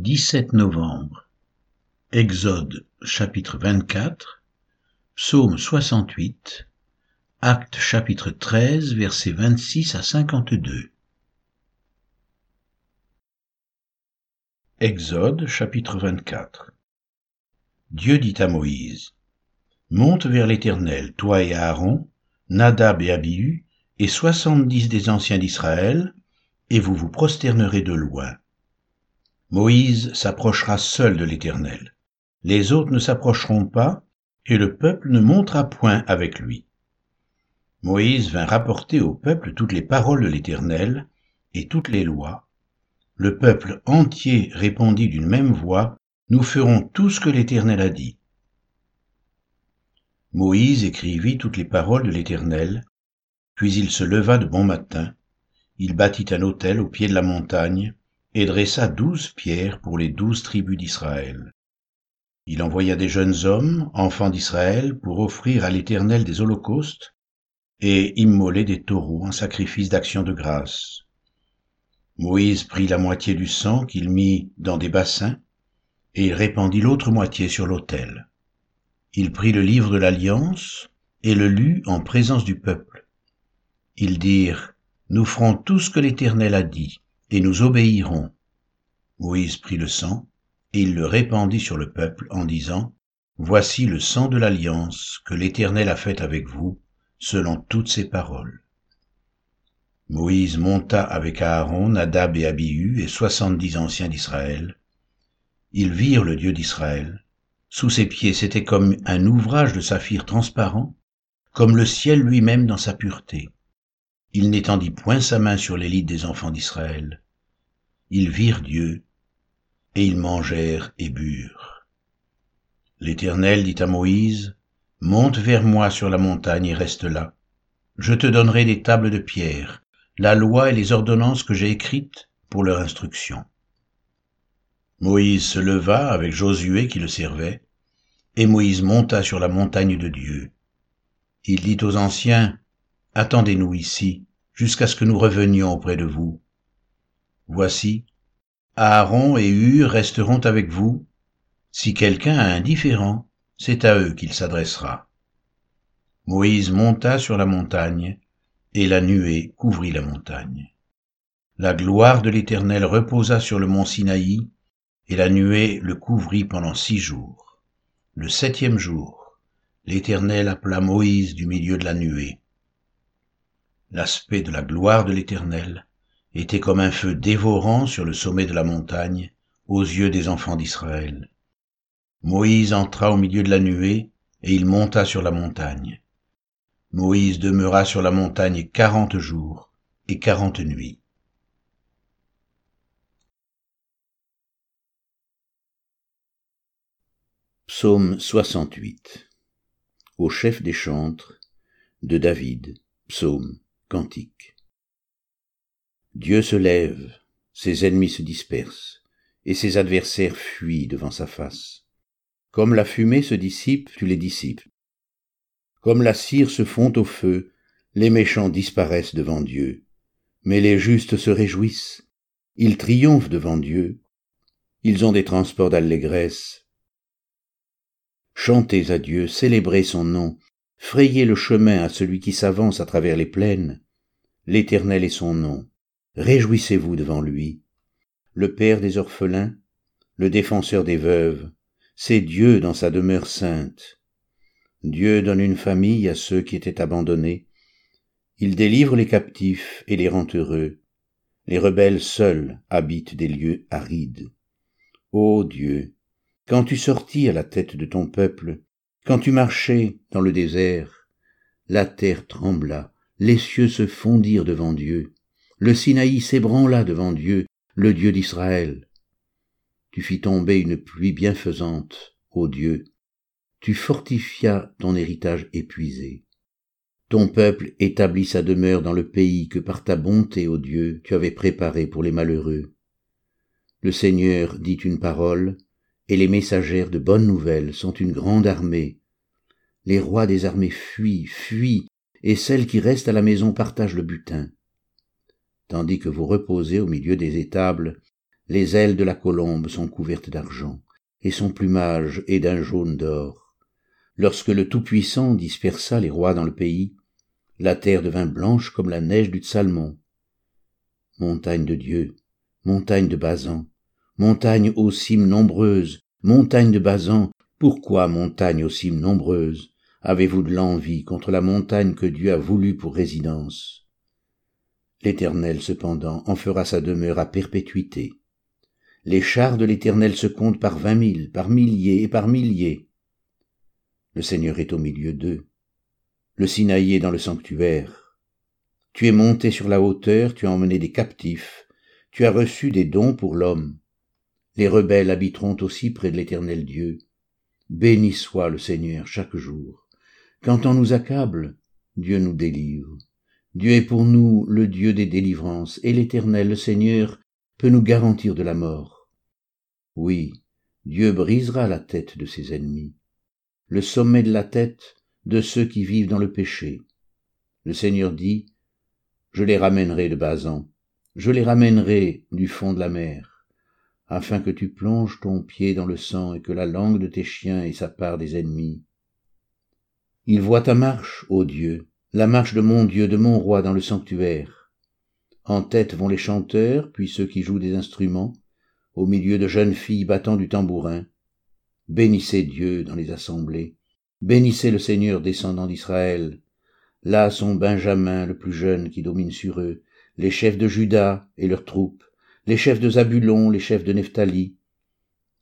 17 novembre. Exode chapitre 24, Psaume 68, Acte chapitre 13 versets 26 à 52. Exode chapitre 24. Dieu dit à Moïse, Monte vers l'Éternel, toi et Aaron, Nadab et Abihu, et soixante-dix des anciens d'Israël, et vous vous prosternerez de loin. Moïse s'approchera seul de l'Éternel. Les autres ne s'approcheront pas, et le peuple ne montera point avec lui. Moïse vint rapporter au peuple toutes les paroles de l'Éternel et toutes les lois. Le peuple entier répondit d'une même voix, Nous ferons tout ce que l'Éternel a dit. Moïse écrivit toutes les paroles de l'Éternel, puis il se leva de bon matin, il bâtit un autel au pied de la montagne, et dressa douze pierres pour les douze tribus d'Israël. Il envoya des jeunes hommes, enfants d'Israël, pour offrir à l'Éternel des holocaustes et immoler des taureaux en sacrifice d'action de grâce. Moïse prit la moitié du sang qu'il mit dans des bassins, et il répandit l'autre moitié sur l'autel. Il prit le livre de l'Alliance et le lut en présence du peuple. Ils dirent, Nous ferons tout ce que l'Éternel a dit et nous obéirons. Moïse prit le sang, et il le répandit sur le peuple en disant, Voici le sang de l'alliance que l'Éternel a faite avec vous, selon toutes ses paroles. Moïse monta avec Aaron, Nadab et Abihu et soixante-dix anciens d'Israël. Ils virent le Dieu d'Israël. Sous ses pieds c'était comme un ouvrage de saphir transparent, comme le ciel lui-même dans sa pureté. Il n'étendit point sa main sur l'élite des enfants d'Israël. Ils virent Dieu, et ils mangèrent et burent. L'Éternel dit à Moïse, Monte vers moi sur la montagne et reste là. Je te donnerai des tables de pierre, la loi et les ordonnances que j'ai écrites pour leur instruction. Moïse se leva avec Josué qui le servait, et Moïse monta sur la montagne de Dieu. Il dit aux anciens, Attendez-nous ici, jusqu'à ce que nous revenions auprès de vous. Voici, Aaron et Hur resteront avec vous. Si quelqu'un a un différent, c'est à eux qu'il s'adressera. Moïse monta sur la montagne, et la nuée couvrit la montagne. La gloire de l'Éternel reposa sur le mont Sinaï, et la nuée le couvrit pendant six jours. Le septième jour, l'Éternel appela Moïse du milieu de la nuée. L'aspect de la gloire de l'Éternel était comme un feu dévorant sur le sommet de la montagne aux yeux des enfants d'Israël. Moïse entra au milieu de la nuée, et il monta sur la montagne. Moïse demeura sur la montagne quarante jours et quarante nuits. Psaume 68 Au chef des chantres de David, psaume Cantique. Dieu se lève, ses ennemis se dispersent, et ses adversaires fuient devant sa face. Comme la fumée se dissipe, tu les dissipes. Comme la cire se fond au feu, les méchants disparaissent devant Dieu. Mais les justes se réjouissent, ils triomphent devant Dieu. Ils ont des transports d'allégresse. Chantez à Dieu, célébrez son nom, Frayez le chemin à celui qui s'avance à travers les plaines. L'Éternel est son nom. Réjouissez-vous devant lui. Le Père des orphelins, le défenseur des veuves, c'est Dieu dans sa demeure sainte. Dieu donne une famille à ceux qui étaient abandonnés. Il délivre les captifs et les rend heureux. Les rebelles seuls habitent des lieux arides. Ô Dieu, quand tu sortis à la tête de ton peuple, quand tu marchais dans le désert, la terre trembla, les cieux se fondirent devant Dieu, le Sinaï s'ébranla devant Dieu, le Dieu d'Israël. Tu fis tomber une pluie bienfaisante, ô Dieu, tu fortifias ton héritage épuisé. Ton peuple établit sa demeure dans le pays que par ta bonté, ô Dieu, tu avais préparé pour les malheureux. Le Seigneur dit une parole, et les messagères de bonnes nouvelles sont une grande armée. Les rois des armées fuient, fuient, et celles qui restent à la maison partagent le butin. Tandis que vous reposez au milieu des étables, Les ailes de la colombe sont couvertes d'argent, et son plumage est d'un jaune d'or. Lorsque le Tout-Puissant dispersa les rois dans le pays, la terre devint blanche comme la neige du Salmon. Montagne de Dieu, montagne de Bazan, montagne aux cimes nombreuses, montagne de Bazan, pourquoi montagne aux cimes nombreuses? Avez-vous de l'envie contre la montagne que Dieu a voulu pour résidence? L'Éternel cependant en fera sa demeure à perpétuité. Les chars de l'Éternel se comptent par vingt mille, par milliers et par milliers. Le Seigneur est au milieu d'eux. Le Sinaï est dans le sanctuaire. Tu es monté sur la hauteur, tu as emmené des captifs, tu as reçu des dons pour l'homme. Les rebelles habiteront aussi près de l'Éternel Dieu. Béni soit le Seigneur chaque jour. Quand on nous accable, Dieu nous délivre. Dieu est pour nous le Dieu des délivrances, et l'Éternel, le Seigneur, peut nous garantir de la mort. Oui, Dieu brisera la tête de ses ennemis, le sommet de la tête de ceux qui vivent dans le péché. Le Seigneur dit, Je les ramènerai de Bazan, je les ramènerai du fond de la mer, afin que tu plonges ton pied dans le sang et que la langue de tes chiens ait sa part des ennemis. Il voit ta marche, ô Dieu, la marche de mon Dieu, de mon roi dans le sanctuaire. En tête vont les chanteurs, puis ceux qui jouent des instruments, au milieu de jeunes filles battant du tambourin. Bénissez Dieu dans les assemblées. Bénissez le Seigneur descendant d'Israël. Là sont Benjamin, le plus jeune, qui domine sur eux, les chefs de Juda et leurs troupes, les chefs de Zabulon, les chefs de Nephtali.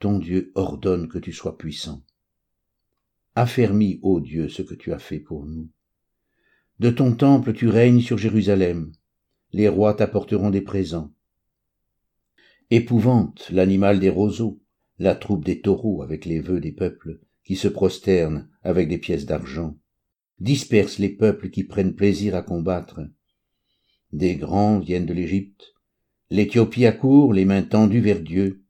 Ton Dieu ordonne que tu sois puissant. Affermis, ô Dieu, ce que tu as fait pour nous. De ton temple tu règnes sur Jérusalem, les rois t'apporteront des présents. Épouvante l'animal des roseaux, la troupe des taureaux avec les vœux des peuples, qui se prosternent avec des pièces d'argent. Disperse les peuples qui prennent plaisir à combattre. Des grands viennent de l'Égypte, l'Éthiopie accourt, les mains tendues vers Dieu.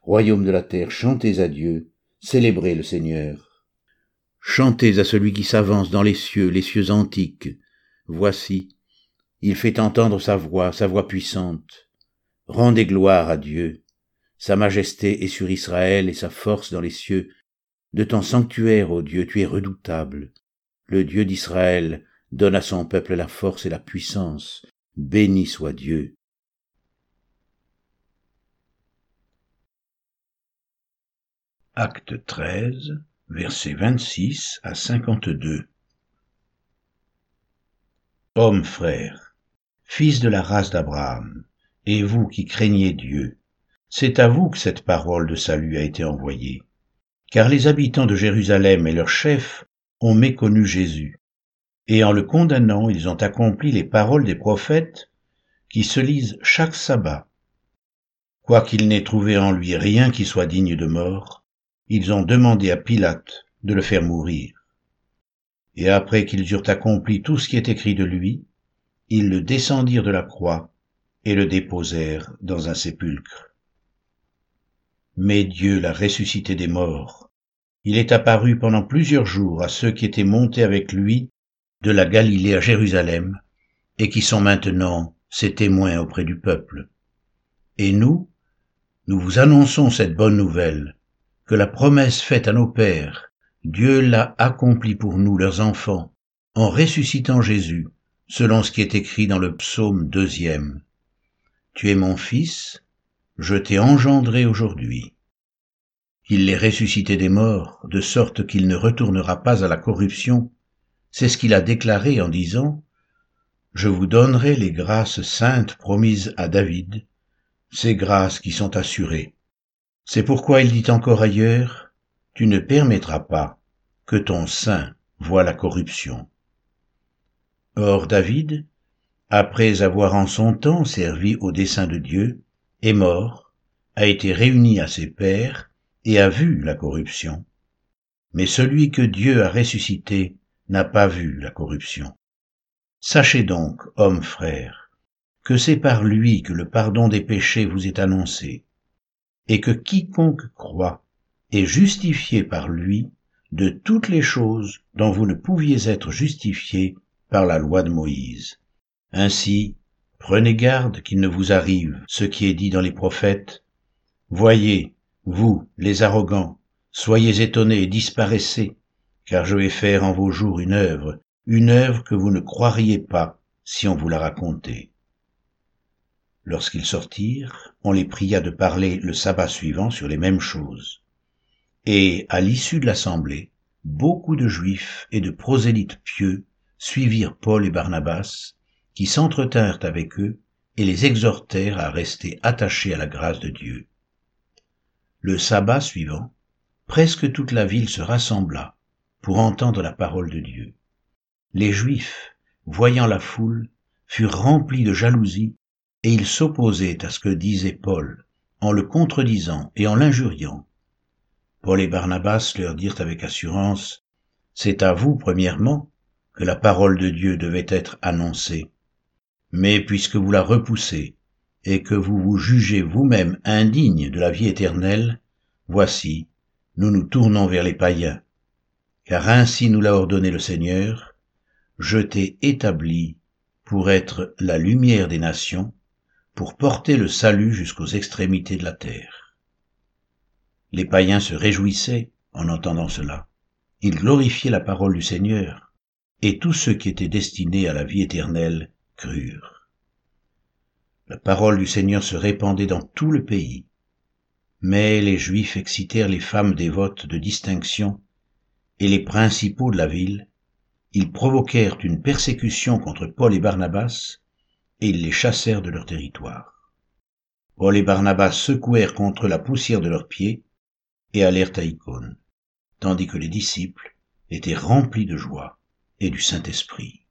Royaume de la terre, chantez à Dieu, célébrez le Seigneur. Chantez à celui qui s'avance dans les cieux, les cieux antiques. Voici, il fait entendre sa voix, sa voix puissante. Rendez gloire à Dieu. Sa majesté est sur Israël et sa force dans les cieux. De ton sanctuaire, ô Dieu, tu es redoutable. Le Dieu d'Israël donne à son peuple la force et la puissance. Béni soit Dieu. Acte 13 versets 26 à 52. Hommes frères, fils de la race d'Abraham, et vous qui craignez Dieu, c'est à vous que cette parole de salut a été envoyée. Car les habitants de Jérusalem et leurs chefs ont méconnu Jésus, et en le condamnant, ils ont accompli les paroles des prophètes qui se lisent chaque sabbat. Quoiqu'ils n'aient trouvé en lui rien qui soit digne de mort, ils ont demandé à Pilate de le faire mourir. Et après qu'ils eurent accompli tout ce qui est écrit de lui, ils le descendirent de la croix et le déposèrent dans un sépulcre. Mais Dieu l'a ressuscité des morts. Il est apparu pendant plusieurs jours à ceux qui étaient montés avec lui de la Galilée à Jérusalem et qui sont maintenant ses témoins auprès du peuple. Et nous, nous vous annonçons cette bonne nouvelle que la promesse faite à nos pères, Dieu l'a accomplie pour nous, leurs enfants, en ressuscitant Jésus, selon ce qui est écrit dans le psaume deuxième. Tu es mon fils, je t'ai engendré aujourd'hui. Il l'est ressuscité des morts, de sorte qu'il ne retournera pas à la corruption. C'est ce qu'il a déclaré en disant, Je vous donnerai les grâces saintes promises à David, ces grâces qui sont assurées. C'est pourquoi il dit encore ailleurs, Tu ne permettras pas que ton sein voie la corruption. Or David, après avoir en son temps servi au dessein de Dieu, est mort, a été réuni à ses pères et a vu la corruption. Mais celui que Dieu a ressuscité n'a pas vu la corruption. Sachez donc, hommes frères, que c'est par lui que le pardon des péchés vous est annoncé, et que quiconque croit est justifié par lui de toutes les choses dont vous ne pouviez être justifiés par la loi de Moïse. Ainsi, prenez garde qu'il ne vous arrive ce qui est dit dans les prophètes, Voyez, vous, les arrogants, soyez étonnés et disparaissez, car je vais faire en vos jours une œuvre, une œuvre que vous ne croiriez pas si on vous la racontait. Lorsqu'ils sortirent, on les pria de parler le sabbat suivant sur les mêmes choses. Et, à l'issue de l'assemblée, beaucoup de juifs et de prosélytes pieux suivirent Paul et Barnabas, qui s'entretinrent avec eux et les exhortèrent à rester attachés à la grâce de Dieu. Le sabbat suivant, presque toute la ville se rassembla pour entendre la parole de Dieu. Les Juifs, voyant la foule, furent remplis de jalousie et ils s'opposaient à ce que disait Paul, en le contredisant et en l'injuriant. Paul et Barnabas leur dirent avec assurance, C'est à vous, premièrement, que la parole de Dieu devait être annoncée. Mais puisque vous la repoussez, et que vous vous jugez vous-même indigne de la vie éternelle, voici, nous nous tournons vers les païens. Car ainsi nous l'a ordonné le Seigneur, je t'ai établi pour être la lumière des nations, pour porter le salut jusqu'aux extrémités de la terre. Les païens se réjouissaient en entendant cela. Ils glorifiaient la parole du Seigneur, et tous ceux qui étaient destinés à la vie éternelle crurent. La parole du Seigneur se répandait dans tout le pays, mais les Juifs excitèrent les femmes dévotes de distinction et les principaux de la ville, ils provoquèrent une persécution contre Paul et Barnabas, et ils les chassèrent de leur territoire. Paul et Barnabas secouèrent contre la poussière de leurs pieds et allèrent à Icône, tandis que les disciples étaient remplis de joie et du Saint-Esprit.